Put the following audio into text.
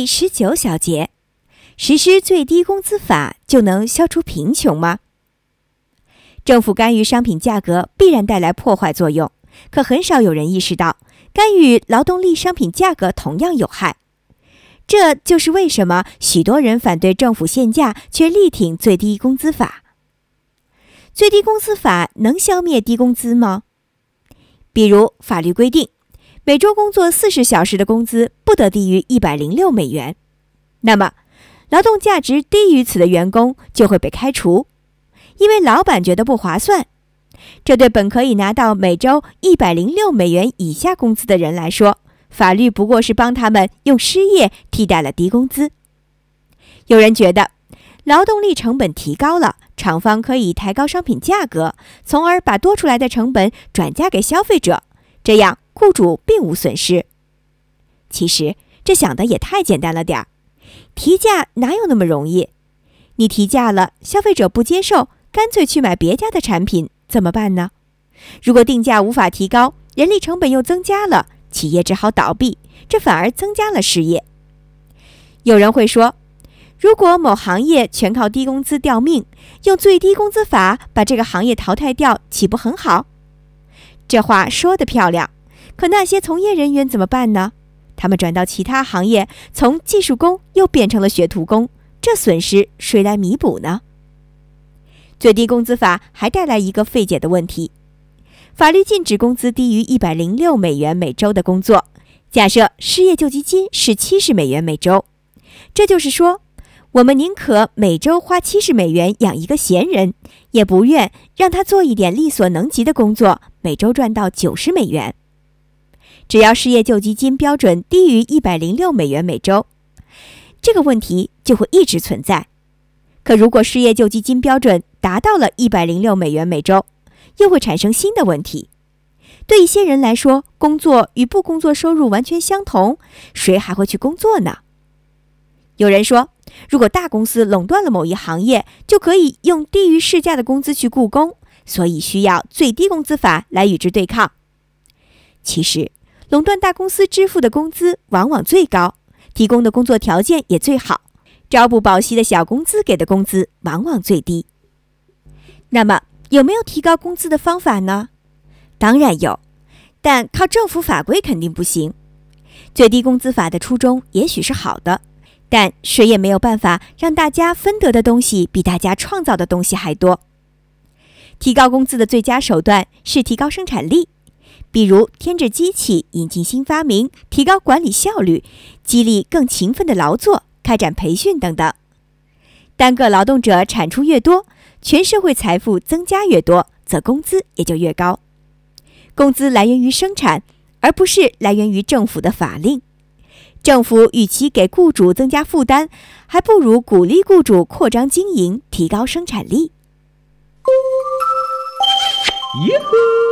第十九小节，实施最低工资法就能消除贫穷吗？政府干预商品价格必然带来破坏作用，可很少有人意识到，干预劳动力商品价格同样有害。这就是为什么许多人反对政府限价，却力挺最低工资法。最低工资法能消灭低工资吗？比如法律规定，每周工作四十小时的工资不得低于一百零六美元，那么劳动价值低于此的员工就会被开除，因为老板觉得不划算。这对本可以拿到每周一百零六美元以下工资的人来说，法律不过是帮他们用失业替代了低工资。有人觉得，劳动力成本提高了，厂方可以抬高商品价格，从而把多出来的成本转嫁给消费者，这样雇主并无损失。其实这想的也太简单了点儿，提价哪有那么容易？你提价了，消费者不接受，干脆去买别家的产品，怎么办呢？如果定价无法提高，人力成本又增加了。企业只好倒闭，这反而增加了失业。有人会说，如果某行业全靠低工资吊命，用最低工资法把这个行业淘汰掉，岂不很好？这话说得漂亮，可那些从业人员怎么办呢？他们转到其他行业，从技术工又变成了学徒工，这损失谁来弥补呢？最低工资法还带来一个费解的问题。法律禁止工资低于一百零六美元每周的工作。假设失业救济金是七十美元每周，这就是说，我们宁可每周花七十美元养一个闲人，也不愿让他做一点力所能及的工作，每周赚到九十美元。只要失业救济金标准低于一百零六美元每周，这个问题就会一直存在。可如果失业救济金标准达到了一百零六美元每周，又会产生新的问题。对一些人来说，工作与不工作收入完全相同，谁还会去工作呢？有人说，如果大公司垄断了某一行业，就可以用低于市价的工资去雇工，所以需要最低工资法来与之对抗。其实，垄断大公司支付的工资往往最高，提供的工作条件也最好；朝不保夕的小公司给的工资往往最低。那么，有没有提高工资的方法呢？当然有，但靠政府法规肯定不行。最低工资法的初衷也许是好的，但谁也没有办法让大家分得的东西比大家创造的东西还多。提高工资的最佳手段是提高生产力，比如添置机器、引进新发明、提高管理效率、激励更勤奋的劳作、开展培训等等。单个劳动者产出越多。全社会财富增加越多，则工资也就越高。工资来源于生产，而不是来源于政府的法令。政府与其给雇主增加负担，还不如鼓励雇主扩张经营，提高生产力。耶呼！